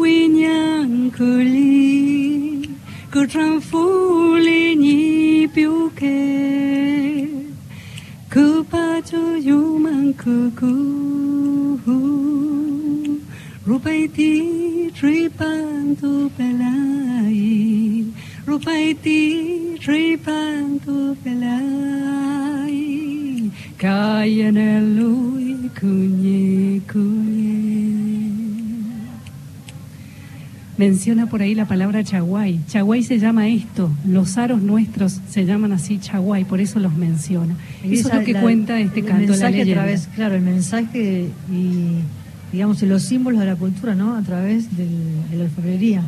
winyan kuli Cutran fuli ni piuque, Cupacho yuman cucu, Rupaiti tripan tu pelan. Rupaiti tripantu pelai kunye kunye Menciona por ahí la palabra chaguay. Chaguay se llama esto. Los aros nuestros se llaman así chaguay, por eso los menciona. Eso es lo que la- cuenta este el canto, la mensaje a leyenda. través, claro, el mensaje y, digamos, los símbolos de la cultura, ¿no? A través del- de la alfarería.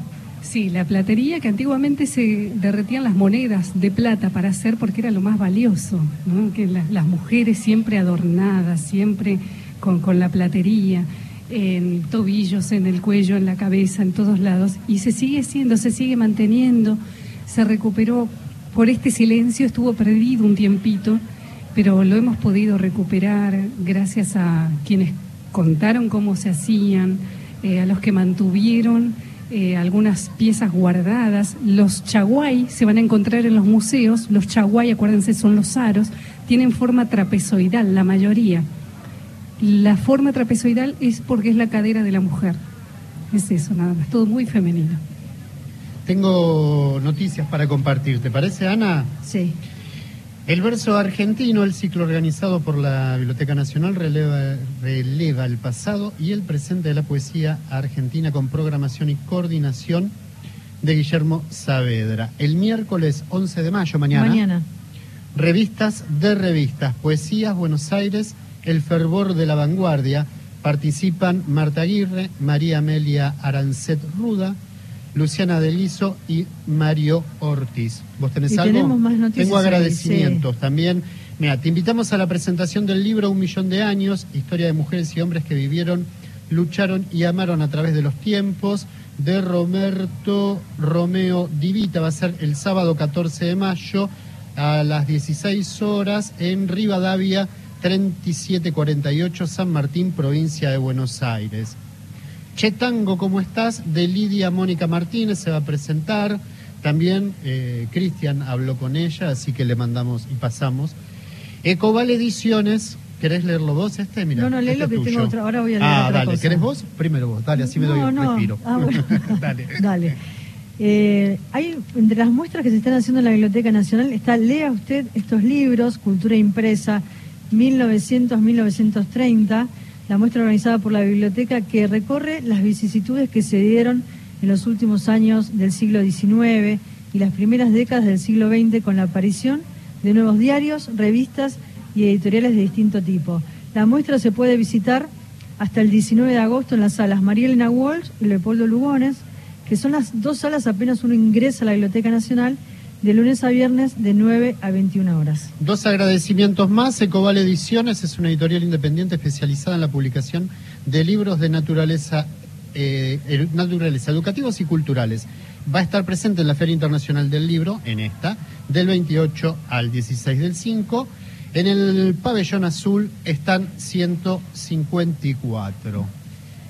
Sí, la platería que antiguamente se derretían las monedas de plata para hacer porque era lo más valioso, ¿no? que la- las mujeres siempre adornadas, siempre con, con la platería, en tobillos, en el cuello, en la cabeza, en todos lados, y se sigue siendo, se sigue manteniendo, se recuperó por este silencio, estuvo perdido un tiempito, pero lo hemos podido recuperar gracias a quienes contaron cómo se hacían, eh, a los que mantuvieron eh, algunas piezas guardadas. Los chaguay se van a encontrar en los museos. Los chaguay, acuérdense, son los aros, tienen forma trapezoidal, la mayoría. La forma trapezoidal es porque es la cadera de la mujer. Es eso, nada más. Todo muy femenino. Tengo noticias para compartir. ¿Te parece, Ana? Sí. El verso argentino, el ciclo organizado por la Biblioteca Nacional, releva, releva el pasado y el presente de la poesía argentina con programación y coordinación de Guillermo Saavedra. El miércoles 11 de mayo, mañana, Mañana. revistas de revistas, Poesías Buenos Aires, El Fervor de la Vanguardia. Participan Marta Aguirre, María Amelia Arancet Ruda, Luciana Deliso y Mario Ortiz. ¿Vos tenés Y algo? tenemos más noticias Tengo agradecimientos también. Mira, te invitamos a la presentación del libro Un Millón de Años, historia de mujeres y hombres que vivieron, lucharon y amaron a través de los tiempos, de Roberto Romeo Divita. Va a ser el sábado 14 de mayo a las 16 horas en Rivadavia 3748, San Martín, provincia de Buenos Aires. Chetango, ¿cómo estás? De Lidia Mónica Martínez se va a presentar. También eh, Cristian habló con ella, así que le mandamos y pasamos. Ecoval Ediciones, ¿querés leerlo vos este? No, no, léelo este es que tengo otra- ahora voy a leer Ah, otra dale, cosa. ¿querés vos? Primero vos, dale, así me doy un no. respiro. Ah, bueno. <laughs> dale. <laughs> Dale. Eh, hay entre las muestras que se están haciendo en la Biblioteca Nacional está lea usted estos libros, Cultura impresa 1900-1930, la muestra organizada por la biblioteca que recorre las vicisitudes que se dieron en los últimos años del siglo XIX y las primeras décadas del siglo XX con la aparición de nuevos diarios, revistas y editoriales de distinto tipo. La muestra se puede visitar hasta el 19 de agosto en las salas María Elena Walsh y Leopoldo Lugones, que son las dos salas apenas uno ingresa a la Biblioteca Nacional de lunes a viernes de 9 a 21 horas. Dos agradecimientos más. Ecoval Ediciones es una editorial independiente especializada en la publicación de libros de naturaleza, eh, naturaleza educativos y culturales. Va a estar presente en la Feria Internacional del Libro, en esta, del 28 al 16 del 5. En el pabellón azul están 154.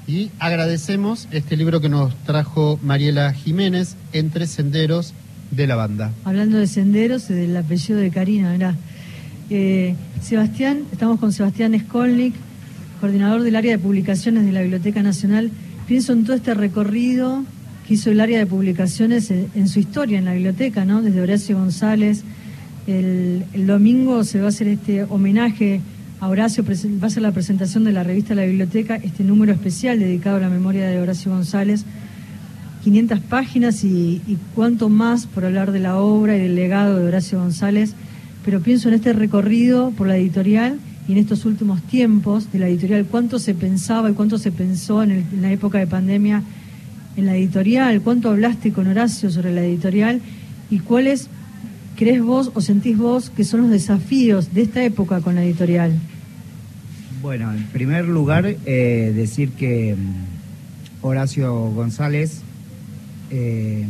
Y agradecemos este libro que nos trajo Mariela Jiménez, Entre Senderos de la Banda. Hablando de senderos, del apellido de Karina, ¿verdad? Eh, Sebastián, estamos con Sebastián Skolnik, coordinador del área de publicaciones de la Biblioteca Nacional. Pienso en todo este recorrido que hizo el área de publicaciones en, su historia en la biblioteca, ¿no? Desde Horacio González. El, el domingo se va a hacer este homenaje a Horacio, va a ser la presentación de la revista La Biblioteca, este número especial dedicado a la memoria de Horacio González. 500 páginas y, cuánto más por hablar de la obra y del legado de Horacio González, pero pienso en este recorrido por la editorial y en estos últimos tiempos de la editorial, cuánto se pensaba y cuánto se pensó en, en la época de pandemia en la editorial, cuánto hablaste con Horacio sobre la editorial y cuáles crees vos o sentís vos que son los desafíos de esta época con la editorial. Bueno, en primer lugar, eh, decir que mm, Horacio González eh,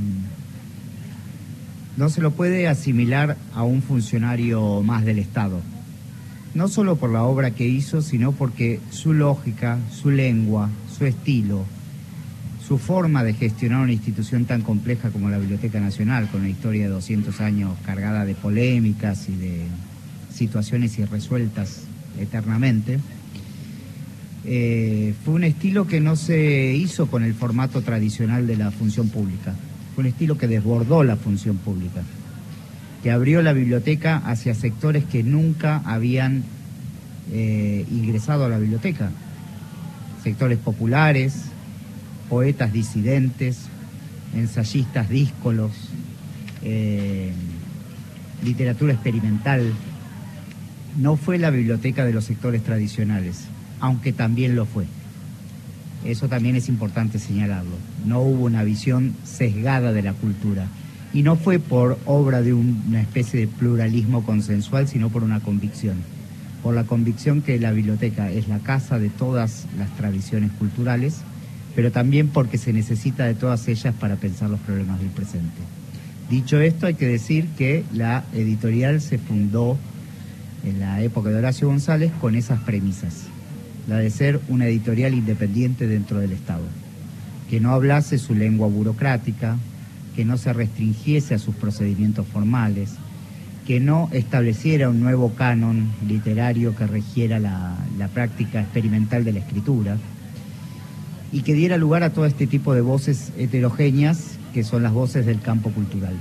no se lo puede asimilar a un funcionario más del Estado. No solo por la obra que hizo, sino porque su lógica, su lengua, su estilo, su forma de gestionar una institución tan compleja como la Biblioteca Nacional, con una historia de 200 años cargada de polémicas y de situaciones irresueltas eternamente, eh, fue un estilo que no se hizo con el formato tradicional de la función pública, fue un estilo que desbordó la función pública, que abrió la biblioteca hacia sectores que nunca habían eh, ingresado a la biblioteca, sectores populares, poetas disidentes, ensayistas díscolos, eh, literatura experimental. No fue la biblioteca de los sectores tradicionales, aunque también lo fue. Eso también es importante señalarlo. No hubo una visión sesgada de la cultura. Y no fue por obra de una especie de pluralismo consensual, sino por una convicción. Por la convicción que la biblioteca es la casa de todas las tradiciones culturales pero también porque se necesita de todas ellas para pensar los problemas del presente. Dicho esto, hay que decir que la editorial se fundó en la época de Horacio González con esas premisas, la de ser una editorial independiente dentro del Estado, que no hablase su lengua burocrática, que no se restringiese a sus procedimientos formales, que no estableciera un nuevo canon literario que regiera la, la práctica experimental de la escritura, y que diera lugar a todo este tipo de voces heterogéneas que son las voces del campo cultural.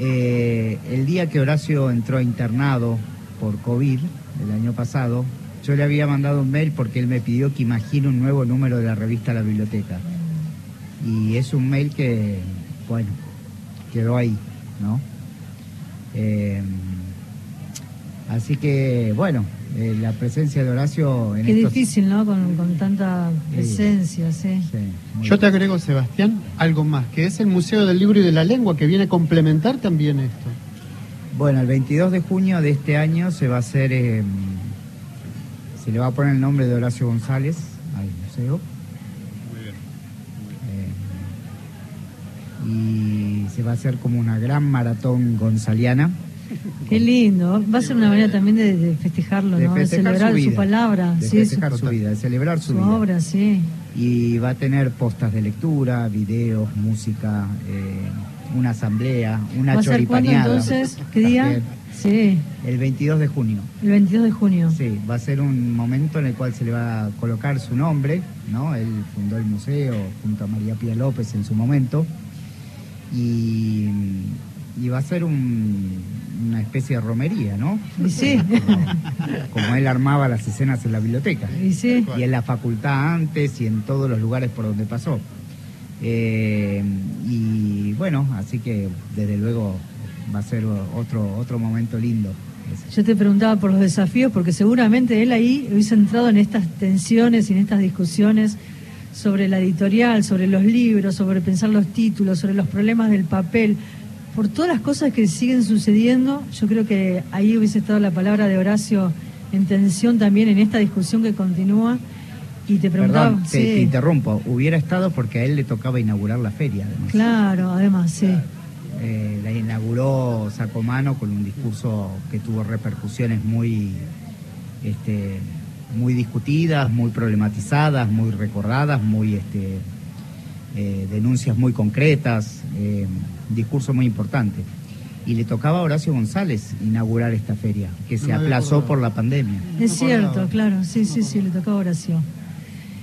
Eh, el día que Horacio entró internado por COVID el año pasado, yo le había mandado un mail porque él me pidió que imagine un nuevo número de la revista La Biblioteca. Y es un mail que, bueno, quedó ahí, ¿no? Eh, así que, bueno, eh, la presencia de Horacio en Qué difícil, ¿no? Con, tanta presencia, sí. Yo te agrego, Sebastián, algo más, que es el Museo del Libro y de la Lengua, que viene a complementar también esto. Bueno, el 22 de junio de este año se va a hacer, em, se le va a poner el nombre de Horacio González al museo. Muy bien. Em, y se va a hacer como una gran maratón gonzaliana <laughs> Qué lindo. Va a ser una manera también de, festejarlo, ¿no? de celebrar su, palabra. De festejar su, vida, de celebrar su, vida. obra, sí. Y va a tener postas de lectura, videos, música, eh, una asamblea, una ¿Va choripaneada. entonces? ¿Qué día? Sí. El 22 de junio. El 22 de junio. Sí, va a ser un momento en el cual se le va a colocar su nombre, ¿no? Él fundó el museo junto a María Pía López en su momento. Y, y va a ser un, una especie de romería, ¿no? Sí. Como, él armaba las escenas en la biblioteca. Sí. Y en la facultad antes y en todos los lugares por donde pasó. Eh, y bueno, así que desde luego va a ser otro, otro momento lindo. Yo te preguntaba por los desafíos, porque seguramente él ahí hubiese entrado en estas tensiones y en estas discusiones sobre la editorial, sobre los libros, sobre pensar los títulos, sobre los problemas del papel, por todas las cosas que siguen sucediendo, yo creo que ahí hubiese estado la palabra de Horacio en tensión también en esta discusión que continúa. Y te preguntaba. te, interrumpo, hubiera estado porque a él le tocaba inaugurar la feria, además. Claro, además, sí. Eh, la inauguró Sacomano con un discurso que tuvo repercusiones muy, este, muy discutidas, muy problematizadas, muy recordadas, muy este, eh, denuncias muy concretas, eh, discurso muy importante. Y le tocaba a Horacio González inaugurar esta feria, que se aplazó por la pandemia. Es cierto, claro, sí, sí, sí, le tocaba a Horacio.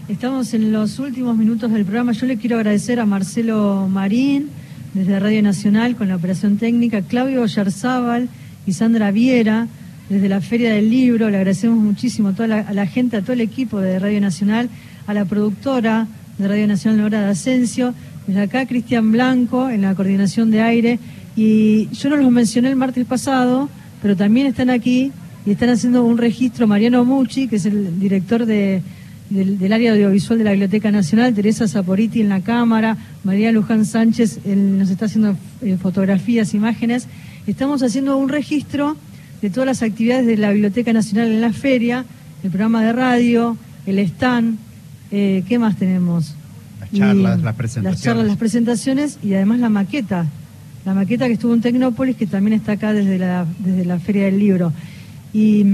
Estamos en los últimos minutos del programa. Yo le quiero agradecer a Marcelo Marín, desde Radio Nacional, con la operación técnica, Claudio Yarzábal y Sandra Viera, desde la Feria del Libro. Le agradecemos muchísimo a toda la, a la gente, a todo el equipo de Radio Nacional, a la productora de Radio Nacional Hora de Asensio. Desde acá, Cristian Blanco, en la coordinación de aire. Y yo no los mencioné el martes pasado, pero también están aquí y están haciendo un registro Mariano Mucci, que es el director de, del, área audiovisual de la Biblioteca Nacional, Teresa Zaporiti en la cámara, María Luján Sánchez nos está haciendo eh, fotografías, imágenes. Estamos haciendo un registro de todas las actividades de la Biblioteca Nacional en la feria, el programa de radio, el stand, eh, ¿Qué más tenemos? Las charlas, las presentaciones. Las charlas, las presentaciones y además la maqueta. La maqueta que estuvo en Tecnópolis, que también está acá desde la, desde la Feria del Libro. Y,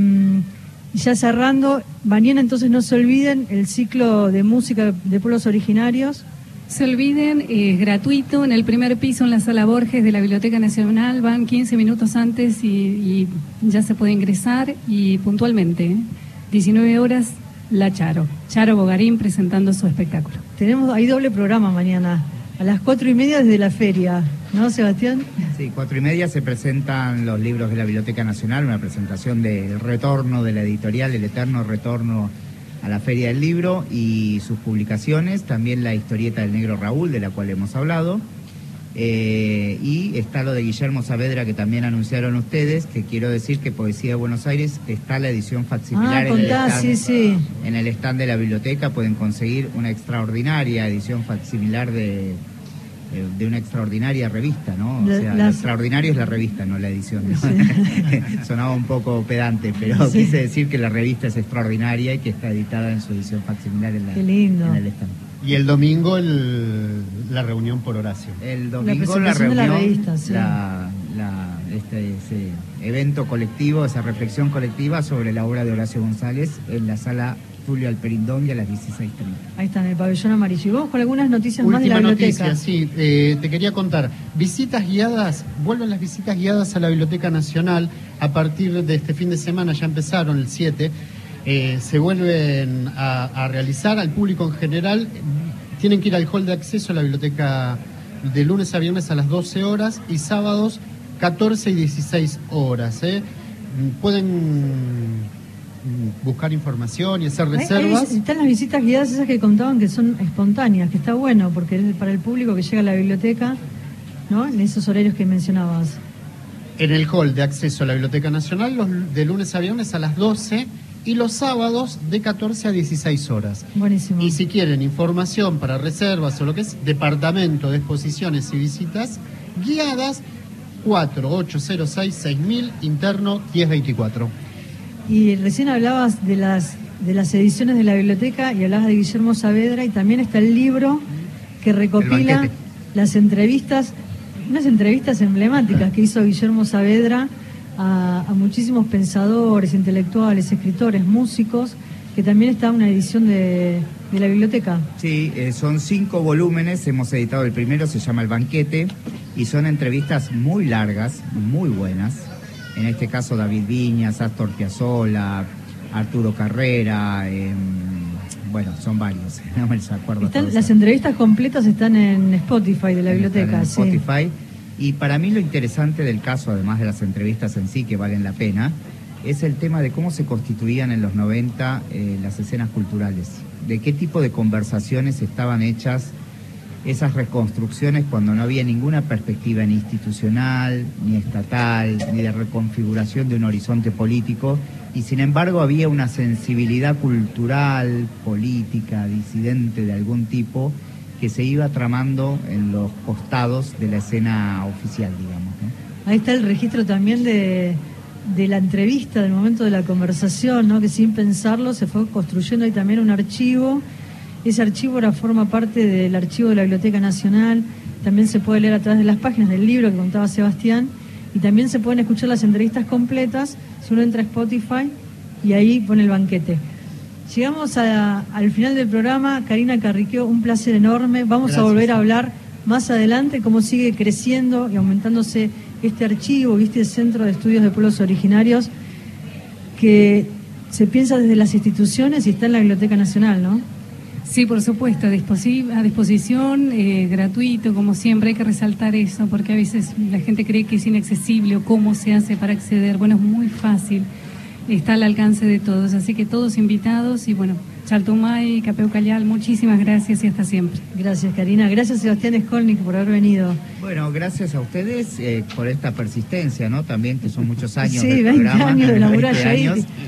mm, ya cerrando, mañana entonces no se olviden el ciclo de música de pueblos originarios. Se olviden, es gratuito en el primer piso en la sala Borges de la Biblioteca Nacional, van 15 minutos antes y, ya se puede ingresar y puntualmente, 19 ¿eh? horas la Charo. Charo Bogarín presentando su espectáculo. Tenemos ahí doble programa mañana, a las cuatro y media desde la feria, ¿no, Sebastián? Sí, cuatro y media se presentan los libros de la Biblioteca Nacional, una presentación del retorno de la editorial, el eterno retorno a la Feria del Libro y sus publicaciones, también la historieta del negro Raúl, de la cual hemos hablado. Eh, y está lo de Guillermo Saavedra que también anunciaron ustedes, que quiero decir que Poesía de Buenos Aires está la edición facsimilar ah, en, el stand, en el stand de la biblioteca, pueden conseguir una extraordinaria edición facsimilar de, eh, de una extraordinaria revista, ¿no? O sea, lo extraordinario es la revista, no la edición. <laughs> Sonaba un poco pedante, pero quise decir que la revista es extraordinaria y que está editada en su edición facsimilar en, la, en el stand. Y el domingo la reunión por Horacio. El domingo la, reunión, la, este, ese evento colectivo, esa reflexión colectiva sobre la obra de Horacio González en la sala Tulio Alperindón y a las 16.30. Ahí está, en el pabellón amarillo. Y vamos con algunas noticias más de la biblioteca. Noticia, sí, eh, te quería contar. Visitas guiadas, vuelven las visitas guiadas a la Biblioteca Nacional a partir de este fin de semana, ya empezaron el 7 eh, se vuelven a, realizar al público en general. Tienen que ir al hall de acceso a la biblioteca de lunes a viernes a las 12 horas y sábados 14 y 16 horas. ¿eh? Pueden buscar información y hacer reservas. están las visitas guiadas esas que contaban que son espontáneas, que está bueno porque es para el público que llega a la biblioteca, ¿no? En esos horarios que mencionabas. En el hall de acceso a la Biblioteca Nacional, los, de lunes a viernes a las 12 y los sábados de 14 a 16 horas. Buenísimo. Y si quieren información para reservas o lo que es, Departamento de Exposiciones y Visitas guiadas 4806-6000, interno 1024. Y recién hablabas de las, de las ediciones de la biblioteca y hablabas de Guillermo Saavedra y también está el libro que recopila las entrevistas, unas entrevistas emblemáticas que hizo Guillermo Saavedra a, muchísimos pensadores, intelectuales, escritores, músicos, que también está una edición de, la biblioteca. Sí, eh, son cinco volúmenes, hemos editado el primero, se llama El Banquete, y son entrevistas muy largas, muy buenas. En este caso David Viñas, Astor Piazzolla, Arturo Carrera, em, bueno, son varios, <laughs> no me acuerdo. las entrevistas completas están en Spotify de la biblioteca. En Spotify. Y para mí lo interesante del caso, además de las entrevistas en sí que valen la pena, es el tema de cómo se constituían en los 90 eh, las escenas culturales, de qué tipo de conversaciones estaban hechas esas reconstrucciones cuando no había ninguna perspectiva ni institucional, ni estatal, ni de reconfiguración de un horizonte político, y sin embargo había una sensibilidad cultural, política, disidente de algún tipo, que se iba tramando en los costados de la escena oficial, digamos. Ahí está el registro también de, la entrevista, del momento de la conversación, ¿no? que sin pensarlo se fue construyendo ahí también un archivo. Ese archivo ahora forma parte del archivo de la Biblioteca Nacional. También se puede leer a través de las páginas del libro que contaba Sebastián. Y también se pueden escuchar las entrevistas completas si uno entra a Spotify y ahí pone el banquete. Llegamos al final del programa. Karina Carriqueo, un placer enorme. Vamos a volver a hablar más adelante cómo sigue creciendo y aumentándose este archivo, este centro de estudios de pueblos originarios que se piensa desde las instituciones y está en la Biblioteca Nacional, ¿no? Sí, por supuesto, a, disposición, eh, gratuito, como siempre, hay que resaltar eso, porque a veces la gente cree que es inaccesible o cómo se hace para acceder. Bueno, es muy fácil, está al alcance de todos, así que todos invitados y bueno, Chaltumay, Capeo Callal, muchísimas gracias y hasta siempre. Gracias, Karina. Gracias, Sebastián Skolnik, por haber venido. Bueno, gracias a ustedes eh, por esta persistencia, ¿no? También que son muchos años. Sí, 20 años de la muralla, ahí,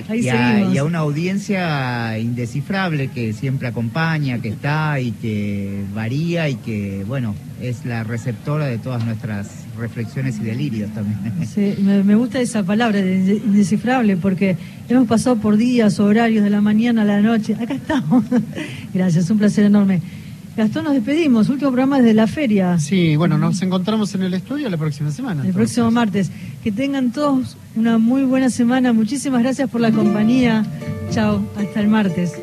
ahí y, a, y, a, una audiencia indescifrable que siempre acompaña, que está y que varía y que, bueno, es la receptora de todas nuestras reflexiones y delirios también. <laughs> Sí, me, gusta esa palabra, indescifrable, porque hemos pasado por días, horarios, de la mañana a la noche. Acá estamos. <laughs> Gracias, un placer enorme. Gastón, nos despedimos. Último programa desde la feria. Sí, bueno, nos encontramos en el estudio la próxima semana. El próximo martes. Que tengan todos una muy buena semana. Muchísimas gracias por la compañía. Chao, hasta el martes.